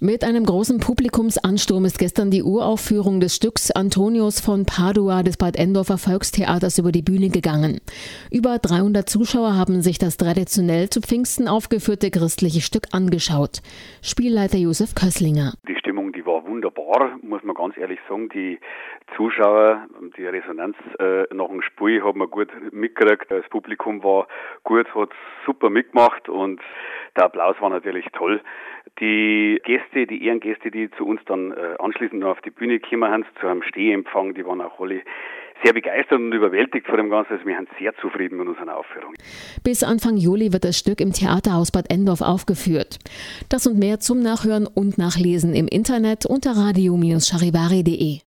Mit einem großen Publikumsansturm ist gestern die Uraufführung des Stücks Antonius von Padua des Bad Endorfer Volkstheaters über die Bühne gegangen. Über 300 Zuschauer haben sich das traditionell zu Pfingsten aufgeführte christliche Stück angeschaut. Spielleiter Josef Kösslinger. Die Stimmung, die war wunderbar, muss man ganz ehrlich sagen. Die Zuschauer, die Resonanz äh, nach dem Spiel haben wir gut mitgekriegt. Das Publikum war gut, hat super mitgemacht und der Applaus war natürlich toll. Die Gäste, die Ehrengäste, die zu uns dann äh, anschließend noch auf die Bühne gekommen sind, zu einem Stehempfang, die waren auch alle sehr begeistert und überwältigt von dem Ganzen. Also wir sind sehr zufrieden mit unserer Aufführung. Bis Anfang Juli wird das Stück im Theaterhaus Bad Endorf aufgeführt. Das und mehr zum Nachhören und Nachlesen im Internet unter radio-charivari.de.